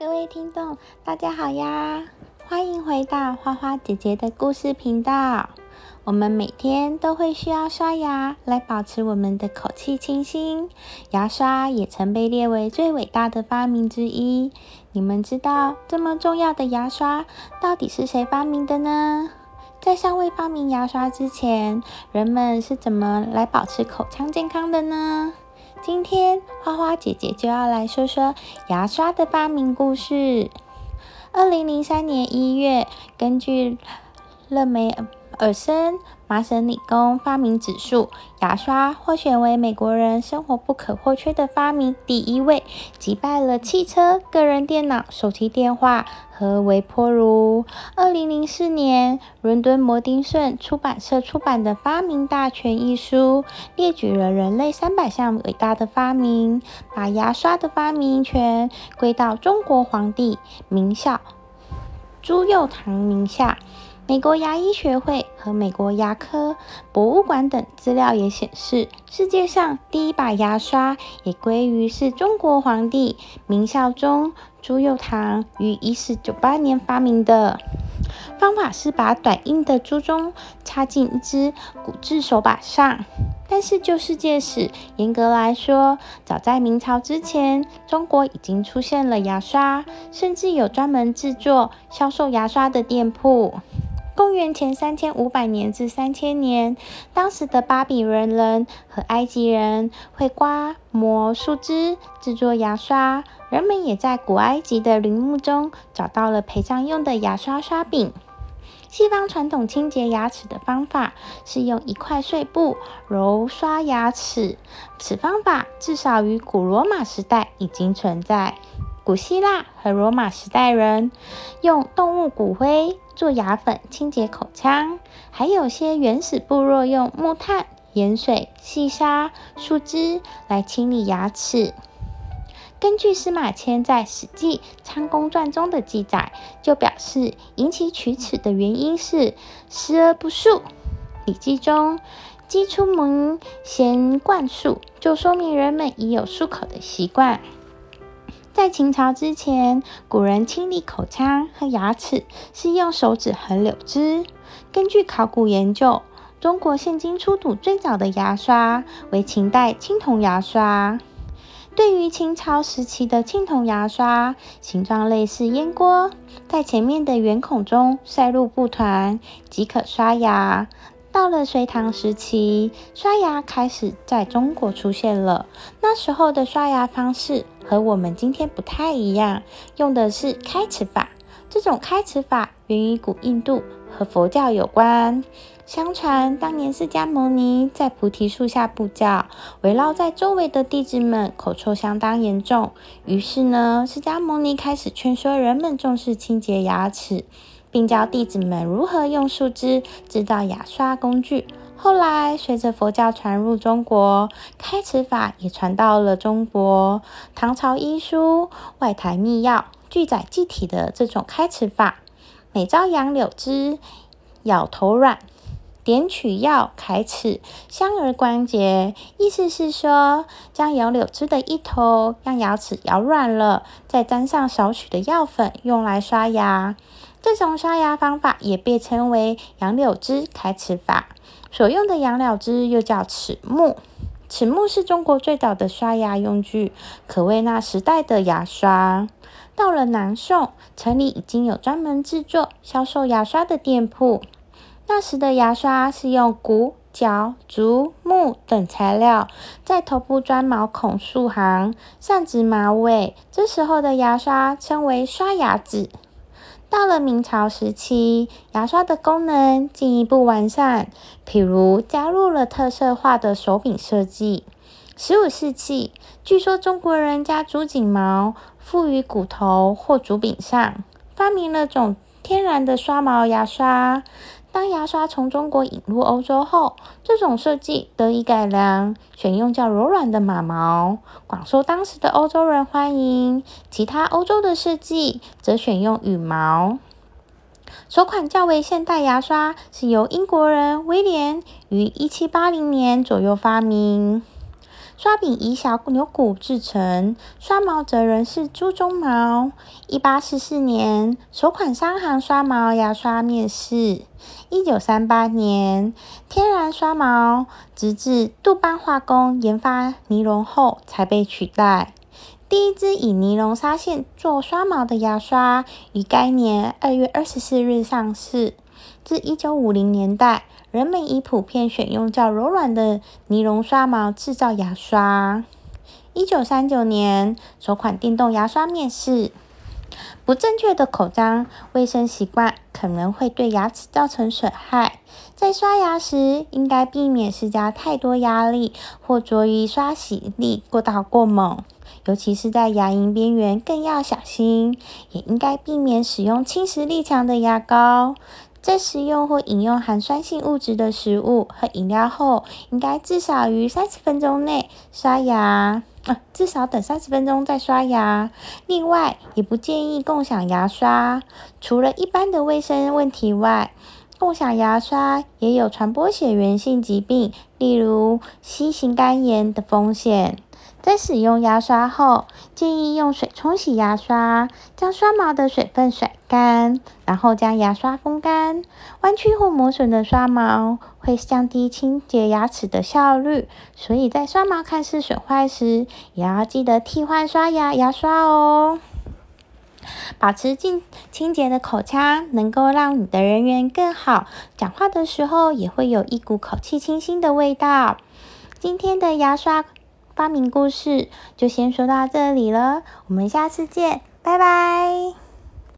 各位听众，大家好呀！欢迎回到花花姐姐的故事频道。我们每天都会需要刷牙来保持我们的口气清新，牙刷也曾被列为最伟大的发明之一。你们知道这么重要的牙刷到底是谁发明的呢？在尚未发明牙刷之前，人们是怎么来保持口腔健康的呢？今天花花姐姐就要来说说牙刷的发明故事。二零零三年一月，根据勒梅尔森。麻省理工发明指数，牙刷获选为美国人生活不可或缺的发明第一位，击败了汽车、个人电脑、手提电话和微波炉。二零零四年，伦敦摩丁顺出版社出版的《发明大全》一书，列举了人类三百项伟大的发明，把牙刷的发明权归到中国皇帝名校朱佑樘名下。美国牙医学会和美国牙科博物馆等资料也显示，世界上第一把牙刷也归于是中国皇帝明孝宗朱佑樘于一四九八年发明的。方法是把短硬的珠钟插进一只骨质手把上。但是就世界史严格来说，早在明朝之前，中国已经出现了牙刷，甚至有专门制作、销售牙刷的店铺。公元前三千五百年至三千年，当时的巴比伦人和埃及人会刮磨树枝制作牙刷。人们也在古埃及的陵墓中找到了陪葬用的牙刷刷柄。西方传统清洁牙齿的方法是用一块碎布揉刷牙齿，此方法至少于古罗马时代已经存在。古希腊和罗马时代人用动物骨灰做牙粉清洁口腔，还有些原始部落用木炭、盐水、细沙、树枝来清理牙齿。根据司马迁在《史记仓公传》中的记载，就表示引起龋齿的原因是食而不漱。《礼记》中“鸡出门先灌漱”，就说明人们已有漱口的习惯。在秦朝之前，古人清理口腔和牙齿是用手指和柳枝。根据考古研究，中国现今出土最早的牙刷为秦代青铜牙刷。对于秦朝时期的青铜牙刷，形状类似烟锅，在前面的圆孔中塞入布团即可刷牙。到了隋唐时期，刷牙开始在中国出现了。那时候的刷牙方式和我们今天不太一样，用的是开齿法。这种开齿法源于古印度，和佛教有关。相传当年释迦牟尼在菩提树下布教，围绕在周围的弟子们口臭相当严重。于是呢，释迦牟尼开始劝说人们重视清洁牙齿。并教弟子们如何用树枝制造牙刷工具。后来，随着佛教传入中国，开齿法也传到了中国。唐朝医书《外台秘要》记载具体的这种开齿法：每朝杨柳枝，咬头软，点取药开齿，香而关节。意思是说，将杨柳枝的一头让牙齿咬软了，再沾上少许的药粉，用来刷牙。这种刷牙方法也被称为杨柳枝开齿法。所用的杨柳枝又叫齿木，齿木是中国最早的刷牙用具，可谓那时代的牙刷。到了南宋，城里已经有专门制作、销售牙刷的店铺。那时的牙刷是用骨、角、竹、木等材料，在头部钻毛孔数行，上直马尾。这时候的牙刷称为刷牙子。到了明朝时期，牙刷的功能进一步完善，譬如加入了特色化的手柄设计。十五世纪，据说中国人将竹锦毛附于骨头或竹柄上，发明了种天然的刷毛牙刷。当牙刷从中国引入欧洲后，这种设计得以改良，选用较柔软的马毛，广受当时的欧洲人欢迎。其他欧洲的设计则选用羽毛。首款较为现代牙刷是由英国人威廉于一七八零年左右发明。刷柄以小牛骨制成，刷毛则仍是猪鬃毛。一八四四年，首款商行刷毛牙刷面世。一九三八年，天然刷毛，直至杜邦化工研发尼龙后才被取代。第一支以尼龙纱线做刷毛的牙刷，于该年二月二十四日上市。自一九五零年代，人们已普遍选用较柔软的尼龙刷毛制造牙刷。一九三九年，首款电动牙刷面世。不正确的口腔卫生习惯可能会对牙齿造成损害。在刷牙时，应该避免施加太多压力，或着于刷洗力过大过猛。尤其是在牙龈边缘，更要小心。也应该避免使用侵蚀力强的牙膏。在食用或饮用含酸性物质的食物和饮料后，应该至少于三十分钟内刷牙。啊，至少等三十分钟再刷牙。另外，也不建议共享牙刷。除了一般的卫生问题外，共享牙刷也有传播血源性疾病，例如 C 型肝炎的风险。在使用牙刷后，建议用水冲洗牙刷，将刷毛的水分甩干，然后将牙刷风干。弯曲或磨损的刷毛会降低清洁牙齿的效率，所以在刷毛看似损坏时，也要记得替换刷牙牙刷哦。保持净清洁的口腔，能够让你的人缘更好，讲话的时候也会有一股口气清新的味道。今天的牙刷。发明故事就先说到这里了，我们下次见，拜拜。